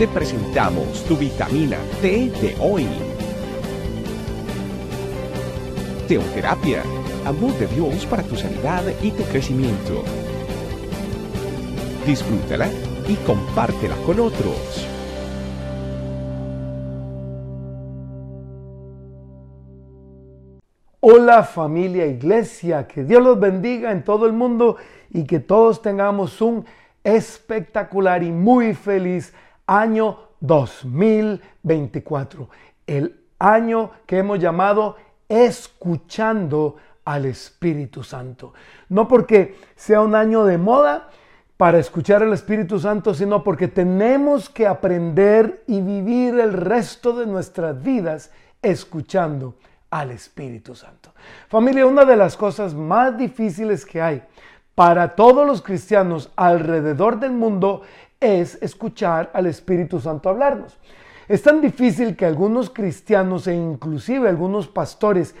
te presentamos tu vitamina T de hoy. Teoterapia, amor de Dios para tu sanidad y tu crecimiento. Disfrútala y compártela con otros. Hola familia iglesia, que Dios los bendiga en todo el mundo y que todos tengamos un espectacular y muy feliz año 2024. El año que hemos llamado escuchando al Espíritu Santo. No porque sea un año de moda para escuchar al Espíritu Santo, sino porque tenemos que aprender y vivir el resto de nuestras vidas escuchando al Espíritu Santo. Familia, una de las cosas más difíciles que hay para todos los cristianos alrededor del mundo es escuchar al Espíritu Santo hablarnos. Es tan difícil que algunos cristianos e inclusive algunos pastores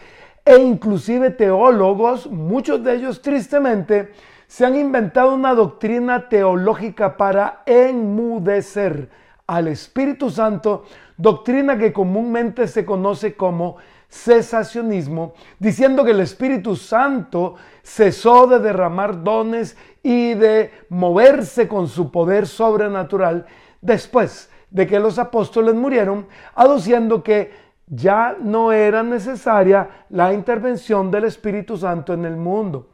e inclusive teólogos, muchos de ellos tristemente, se han inventado una doctrina teológica para enmudecer al Espíritu Santo, doctrina que comúnmente se conoce como cesacionismo, diciendo que el Espíritu Santo cesó de derramar dones y de moverse con su poder sobrenatural después de que los apóstoles murieron, aduciendo que ya no era necesaria la intervención del Espíritu Santo en el mundo.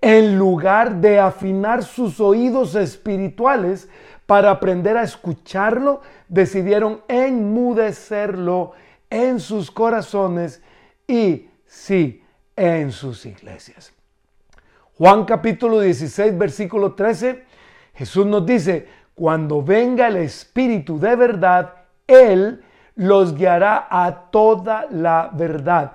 En lugar de afinar sus oídos espirituales para aprender a escucharlo, decidieron enmudecerlo en sus corazones y sí, en sus iglesias. Juan capítulo 16, versículo 13, Jesús nos dice, cuando venga el Espíritu de verdad, Él los guiará a toda la verdad.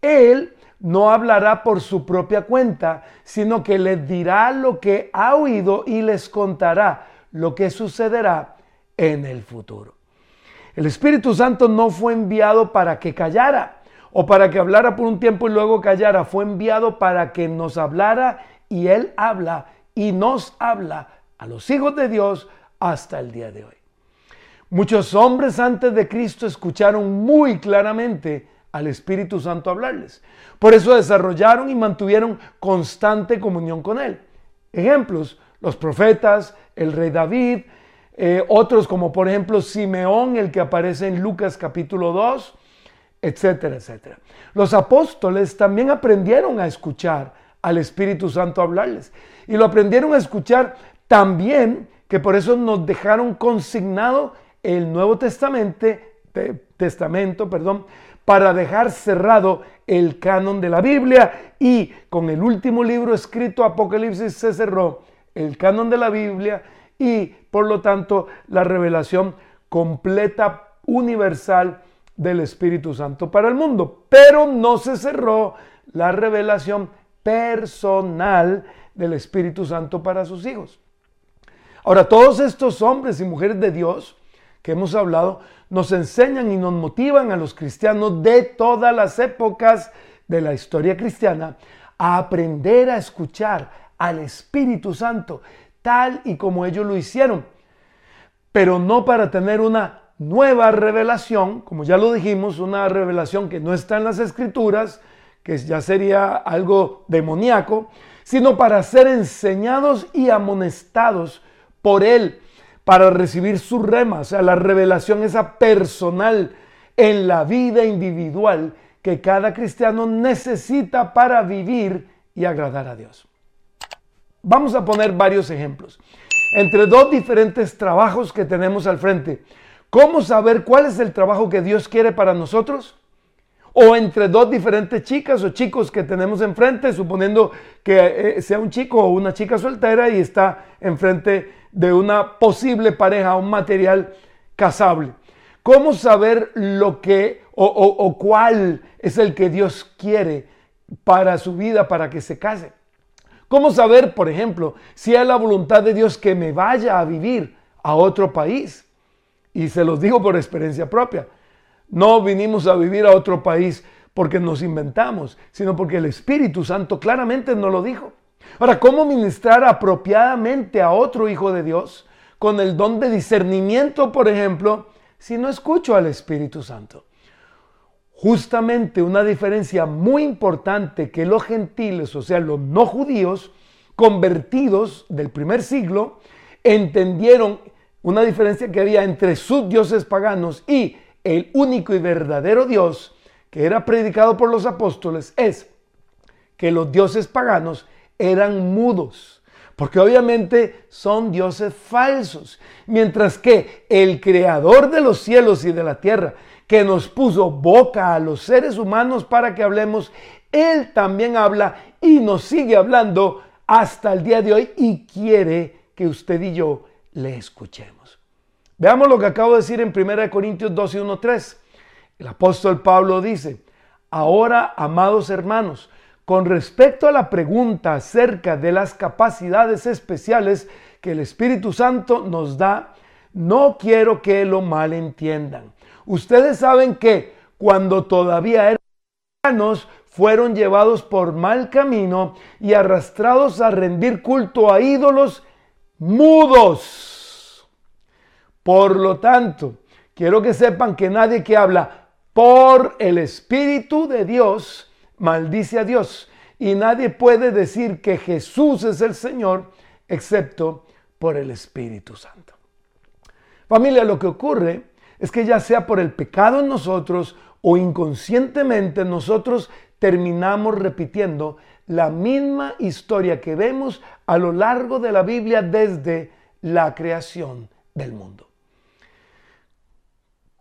Él no hablará por su propia cuenta, sino que les dirá lo que ha oído y les contará lo que sucederá en el futuro. El Espíritu Santo no fue enviado para que callara o para que hablara por un tiempo y luego callara. Fue enviado para que nos hablara y Él habla y nos habla a los hijos de Dios hasta el día de hoy. Muchos hombres antes de Cristo escucharon muy claramente al Espíritu Santo hablarles. Por eso desarrollaron y mantuvieron constante comunión con Él. Ejemplos, los profetas, el rey David, eh, otros como por ejemplo Simeón, el que aparece en Lucas capítulo 2, etcétera, etcétera. Los apóstoles también aprendieron a escuchar al Espíritu Santo hablarles. Y lo aprendieron a escuchar también, que por eso nos dejaron consignado el Nuevo Testamento, Testamento, perdón, para dejar cerrado el canon de la Biblia y con el último libro escrito, Apocalipsis, se cerró el canon de la Biblia y por lo tanto la revelación completa, universal del Espíritu Santo para el mundo. Pero no se cerró la revelación personal del Espíritu Santo para sus hijos. Ahora, todos estos hombres y mujeres de Dios que hemos hablado nos enseñan y nos motivan a los cristianos de todas las épocas de la historia cristiana a aprender a escuchar al Espíritu Santo tal y como ellos lo hicieron, pero no para tener una nueva revelación, como ya lo dijimos, una revelación que no está en las escrituras, que ya sería algo demoníaco, sino para ser enseñados y amonestados por Él, para recibir su rema, o sea, la revelación esa personal en la vida individual que cada cristiano necesita para vivir y agradar a Dios. Vamos a poner varios ejemplos. Entre dos diferentes trabajos que tenemos al frente. ¿Cómo saber cuál es el trabajo que Dios quiere para nosotros? O entre dos diferentes chicas o chicos que tenemos enfrente, suponiendo que eh, sea un chico o una chica soltera y está enfrente de una posible pareja, un material casable. ¿Cómo saber lo que o, o cuál es el que Dios quiere para su vida, para que se case? ¿Cómo saber, por ejemplo, si es la voluntad de Dios que me vaya a vivir a otro país? Y se los digo por experiencia propia. No vinimos a vivir a otro país porque nos inventamos, sino porque el Espíritu Santo claramente nos lo dijo. Ahora, ¿cómo ministrar apropiadamente a otro hijo de Dios? con el don de discernimiento, por ejemplo, si no escucho al Espíritu Santo? Justamente una diferencia muy importante que los gentiles, o sea, los no judíos, convertidos del primer siglo, entendieron una diferencia que había entre sus dioses paganos y el único y verdadero Dios que era predicado por los apóstoles es que los dioses paganos eran mudos, porque obviamente son dioses falsos, mientras que el creador de los cielos y de la tierra, que nos puso boca a los seres humanos para que hablemos, él también habla y nos sigue hablando hasta el día de hoy y quiere que usted y yo le escuchemos. Veamos lo que acabo de decir en 1 Corintios 12, 1, 3. El apóstol Pablo dice, ahora, amados hermanos, con respecto a la pregunta acerca de las capacidades especiales que el Espíritu Santo nos da, no quiero que lo malentiendan. Ustedes saben que cuando todavía eran hermanos, fueron llevados por mal camino y arrastrados a rendir culto a ídolos mudos por lo tanto, quiero que sepan que nadie que habla por el Espíritu de Dios maldice a Dios. Y nadie puede decir que Jesús es el Señor excepto por el Espíritu Santo. Familia, lo que ocurre es que ya sea por el pecado en nosotros o inconscientemente nosotros terminamos repitiendo la misma historia que vemos a lo largo de la Biblia desde la creación del mundo.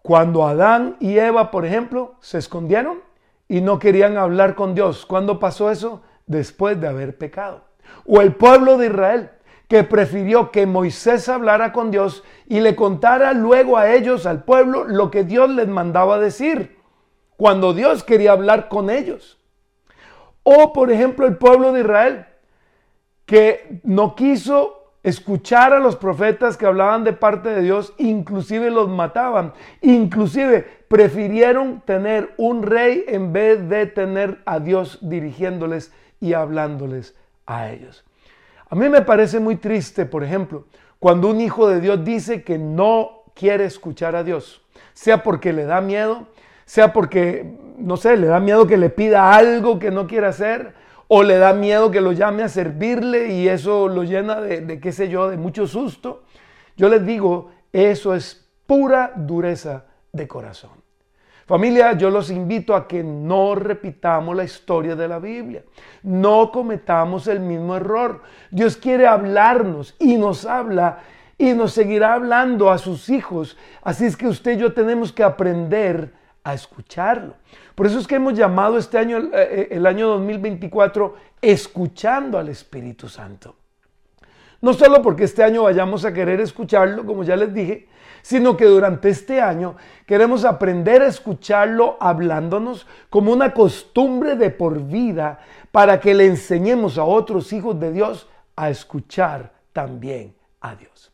Cuando Adán y Eva, por ejemplo, se escondieron y no querían hablar con Dios. ¿Cuándo pasó eso? Después de haber pecado. O el pueblo de Israel, que prefirió que Moisés hablara con Dios y le contara luego a ellos, al pueblo, lo que Dios les mandaba decir, cuando Dios quería hablar con ellos. O, por ejemplo, el pueblo de Israel, que no quiso escuchar a los profetas que hablaban de parte de Dios, inclusive los mataban, inclusive prefirieron tener un rey en vez de tener a Dios dirigiéndoles y hablándoles a ellos. A mí me parece muy triste, por ejemplo, cuando un hijo de Dios dice que no quiere escuchar a Dios, sea porque le da miedo, sea porque, no sé, le da miedo que le pida algo que no quiere hacer, o le da miedo que lo llame a servirle y eso lo llena de, qué sé yo, de mucho susto. Yo les digo, eso es pura dureza de corazón. Familia, yo los invito a que no repitamos la historia de la Biblia, no cometamos el mismo error. Dios quiere hablarnos y nos habla y nos seguirá hablando a sus hijos. Así es que usted y yo tenemos que aprender a escucharlo. Por eso es que hemos llamado este año, eh, eh, el año 2024, escuchando al Espíritu Santo. No solo porque este año vayamos a querer escucharlo, como ya les dije, sino que durante este año queremos aprender a escucharlo hablándonos como una costumbre de por vida para que le enseñemos a otros hijos de Dios a escuchar también a Dios.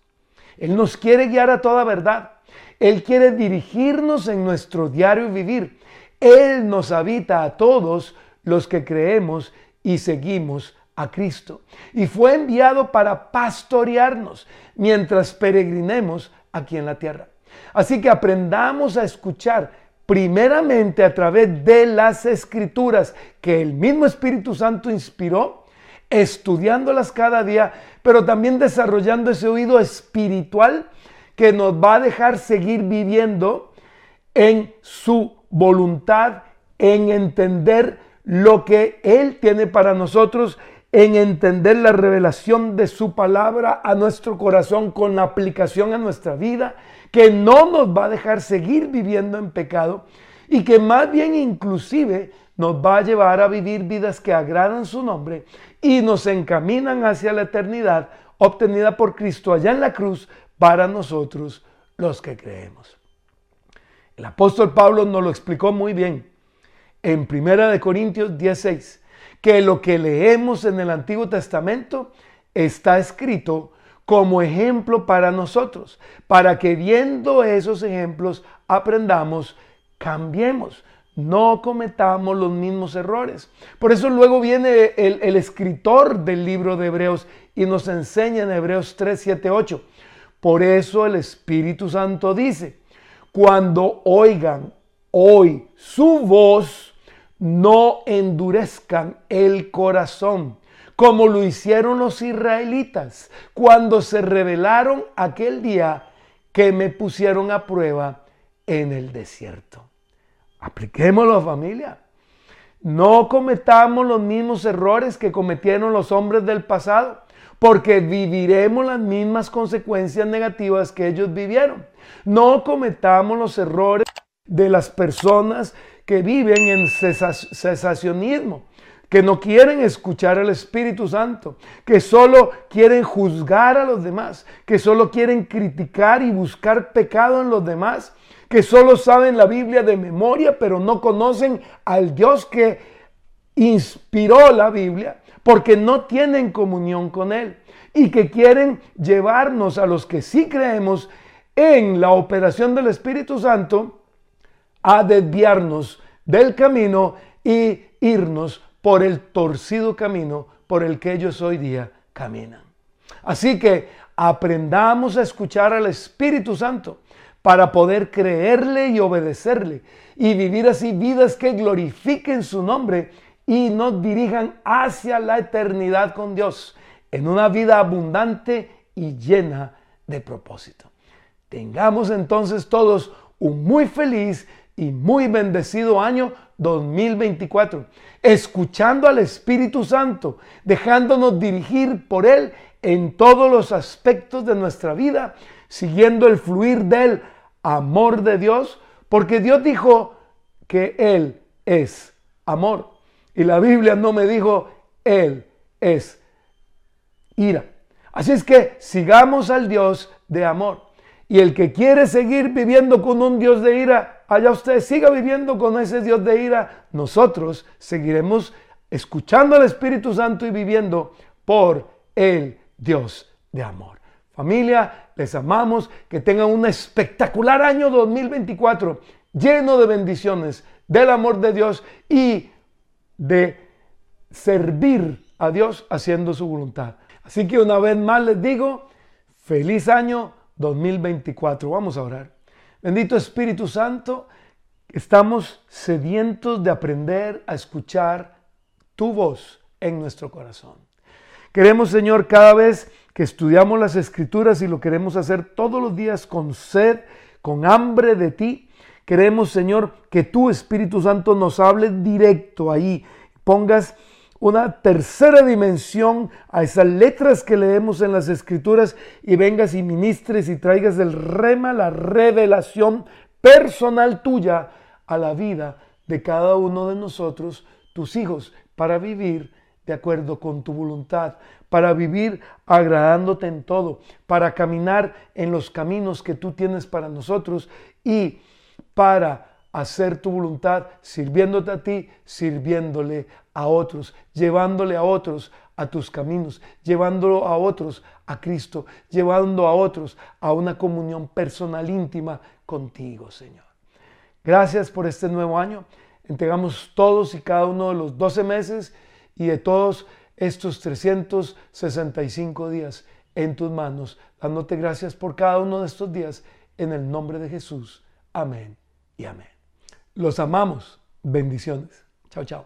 Él nos quiere guiar a toda verdad. Él quiere dirigirnos en nuestro diario vivir. Él nos habita a todos los que creemos y seguimos a Cristo. Y fue enviado para pastorearnos mientras peregrinemos aquí en la tierra. Así que aprendamos a escuchar primeramente a través de las escrituras que el mismo Espíritu Santo inspiró, estudiándolas cada día, pero también desarrollando ese oído espiritual que nos va a dejar seguir viviendo en su voluntad, en entender lo que Él tiene para nosotros, en entender la revelación de su palabra a nuestro corazón con aplicación a nuestra vida, que no nos va a dejar seguir viviendo en pecado y que más bien inclusive nos va a llevar a vivir vidas que agradan su nombre y nos encaminan hacia la eternidad obtenida por Cristo allá en la cruz para nosotros los que creemos. El apóstol Pablo nos lo explicó muy bien en 1 Corintios 16, que lo que leemos en el Antiguo Testamento está escrito como ejemplo para nosotros, para que viendo esos ejemplos aprendamos, cambiemos, no cometamos los mismos errores. Por eso luego viene el, escritor del libro de Hebreos y nos enseña en Hebreos 3, 7, 8 Por eso el Espíritu Santo dice, cuando oigan hoy su voz, no endurezcan el corazón, como lo hicieron los israelitas cuando se rebelaron aquel día que me pusieron a prueba en el desierto. Apliquémoslo familia. No cometamos los mismos errores que cometieron los hombres del pasado, porque viviremos las mismas consecuencias negativas que ellos vivieron. No cometamos los errores de las personas que viven en cesacionismo, que no quieren escuchar al Espíritu Santo, que solo quieren juzgar a los demás, que solo quieren criticar y buscar pecado en los demás, que solo saben la Biblia de memoria, pero no conocen al Dios que inspiró la Biblia, porque no tienen comunión con Él y que quieren llevarnos a los que sí creemos en la operación del Espíritu Santo a desviarnos del camino y irnos por el torcido camino por el que ellos hoy día caminan. Así que aprendamos a escuchar al Espíritu Santo para poder creerle y obedecerle y vivir así vidas que glorifiquen su nombre y nos dirijan hacia la eternidad con Dios en una vida abundante y llena de propósito. Tengamos entonces todos un muy feliz y muy bendecido año 2024, escuchando al Espíritu Santo, dejándonos dirigir por Él en todos los aspectos de nuestra vida, siguiendo el fluir del amor de Dios, porque Dios dijo que Él es amor. Y la Biblia no me dijo, Él es ira. Así es que sigamos al Dios de amor. Y el que quiere seguir viviendo con un Dios de ira, allá usted siga viviendo con ese Dios de ira. Nosotros seguiremos escuchando al Espíritu Santo y viviendo por el Dios de amor. Familia, les amamos, que tengan un espectacular año 2024 lleno de bendiciones, del amor de Dios y de servir a Dios haciendo su voluntad. Así que una vez más les digo, feliz año 2024. Vamos a orar. Bendito Espíritu Santo, estamos sedientos de aprender a escuchar tu voz en nuestro corazón. Queremos, Señor, cada vez que estudiamos las escrituras y lo queremos hacer todos los días con sed, con hambre de ti, queremos, Señor, que tu Espíritu Santo nos hable directo ahí, pongas una tercera dimensión a esas letras que leemos en las escrituras y vengas y ministres y traigas del rema la revelación personal tuya a la vida de cada uno de nosotros, tus hijos, para vivir de acuerdo con tu voluntad, para vivir agradándote en todo, para caminar en los caminos que tú tienes para nosotros y para hacer tu voluntad, sirviéndote a ti, sirviéndole a otros, llevándole a otros a tus caminos, llevándolo a otros a Cristo, llevando a otros a una comunión personal íntima contigo, Señor. Gracias por este nuevo año. Entregamos todos y cada uno de los 12 meses y de todos estos 365 días en tus manos, dándote gracias por cada uno de estos días en el nombre de Jesús. Amén y amén. Los amamos. Bendiciones. Chao, chao.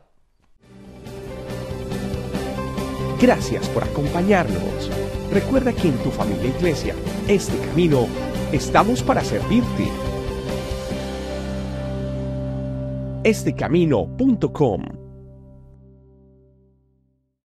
Gracias por acompañarnos. Recuerda que en tu familia e iglesia, este camino, estamos para servirte. Estecamino.com